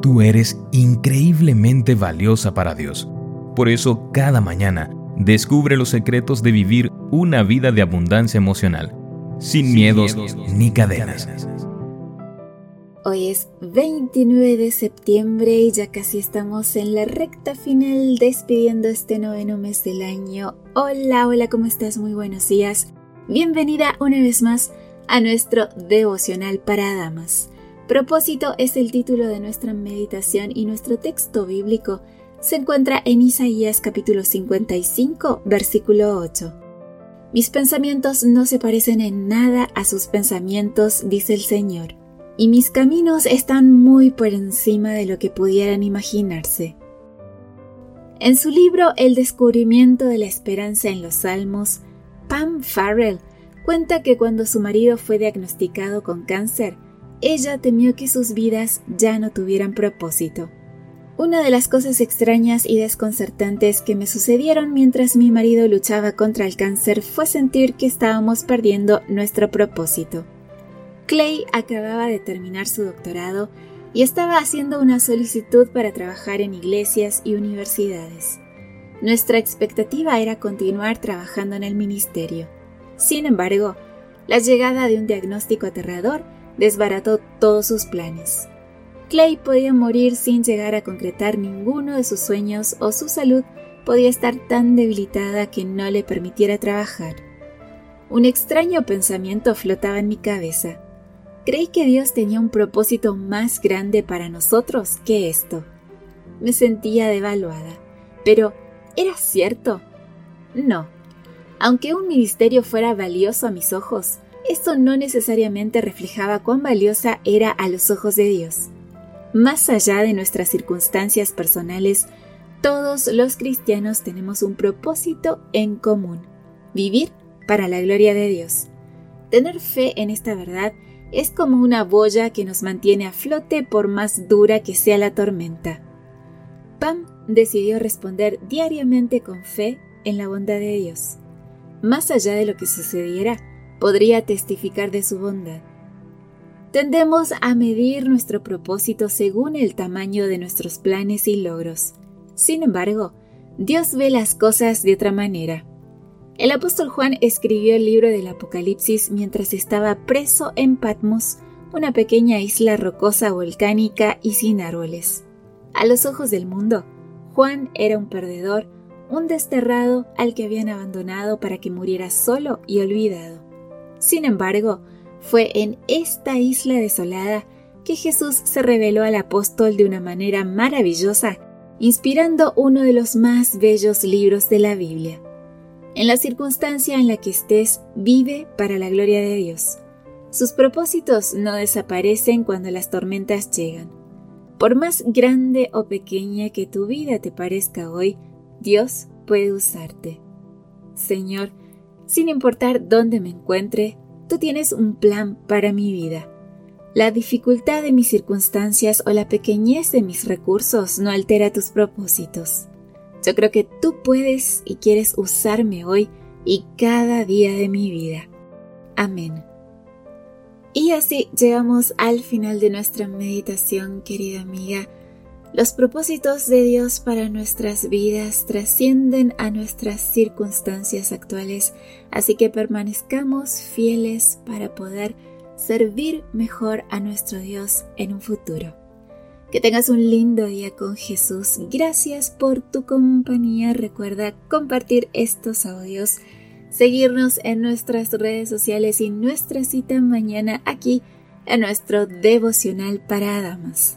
Tú eres increíblemente valiosa para Dios. Por eso, cada mañana, descubre los secretos de vivir una vida de abundancia emocional, sin, miedos, ni cadenas. Hoy es 29 de septiembre y ya casi estamos en la recta final despidiendo este noveno mes del año. Hola, hola, ¿cómo estás? Muy buenos días. Bienvenida una vez más a nuestro devocional para damas. Propósito es el título de nuestra meditación y nuestro texto bíblico se encuentra en Isaías capítulo 55, versículo 8. Mis pensamientos no se parecen en nada a sus pensamientos, dice el Señor, y mis caminos están muy por encima de lo que pudieran imaginarse. En su libro El descubrimiento de la esperanza en los Salmos, Pam Farrell cuenta que cuando su marido fue diagnosticado con cáncer, ella temió que sus vidas ya no tuvieran propósito. Una de las cosas extrañas y desconcertantes que me sucedieron mientras mi marido luchaba contra el cáncer fue sentir que estábamos perdiendo nuestro propósito. Clay acababa de terminar su doctorado y estaba haciendo una solicitud para trabajar en iglesias y universidades. Nuestra expectativa era continuar trabajando en el ministerio. Sin embargo, la llegada de un diagnóstico aterrador desbarató todos sus planes. Clay podía morir sin llegar a concretar ninguno de sus sueños o su salud podía estar tan debilitada que no le permitiera trabajar. Un extraño pensamiento flotaba en mi cabeza. Creí que Dios tenía un propósito más grande para nosotros que esto. Me sentía devaluada. Pero, ¿era cierto? No. Aunque un ministerio fuera valioso a mis ojos, esto no necesariamente reflejaba cuán valiosa era a los ojos de Dios. Más allá de nuestras circunstancias personales, todos los cristianos tenemos un propósito en común, vivir para la gloria de Dios. Tener fe en esta verdad es como una boya que nos mantiene a flote por más dura que sea la tormenta. Pam decidió responder diariamente con fe en la bondad de Dios. Más allá de lo que sucediera, podría testificar de su bondad. Tendemos a medir nuestro propósito según el tamaño de nuestros planes y logros. Sin embargo, Dios ve las cosas de otra manera. El apóstol Juan escribió el libro del Apocalipsis mientras estaba preso en Patmos, una pequeña isla rocosa volcánica y sin árboles. A los ojos del mundo, Juan era un perdedor, un desterrado al que habían abandonado para que muriera solo y olvidado. Sin embargo, fue en esta isla desolada que Jesús se reveló al apóstol de una manera maravillosa, inspirando uno de los más bellos libros de la Biblia. En la circunstancia en la que estés, vive para la gloria de Dios. Sus propósitos no desaparecen cuando las tormentas llegan. Por más grande o pequeña que tu vida te parezca hoy, Dios puede usarte. Señor, sin importar dónde me encuentre, tú tienes un plan para mi vida. La dificultad de mis circunstancias o la pequeñez de mis recursos no altera tus propósitos. Yo creo que tú puedes y quieres usarme hoy y cada día de mi vida. Amén. Y así llegamos al final de nuestra meditación, querida amiga. Los propósitos de Dios para nuestras vidas trascienden a nuestras circunstancias actuales, así que permanezcamos fieles para poder servir mejor a nuestro Dios en un futuro. Que tengas un lindo día con Jesús. Gracias por tu compañía. Recuerda compartir estos audios, seguirnos en nuestras redes sociales y nuestra cita mañana aquí en nuestro devocional para damas.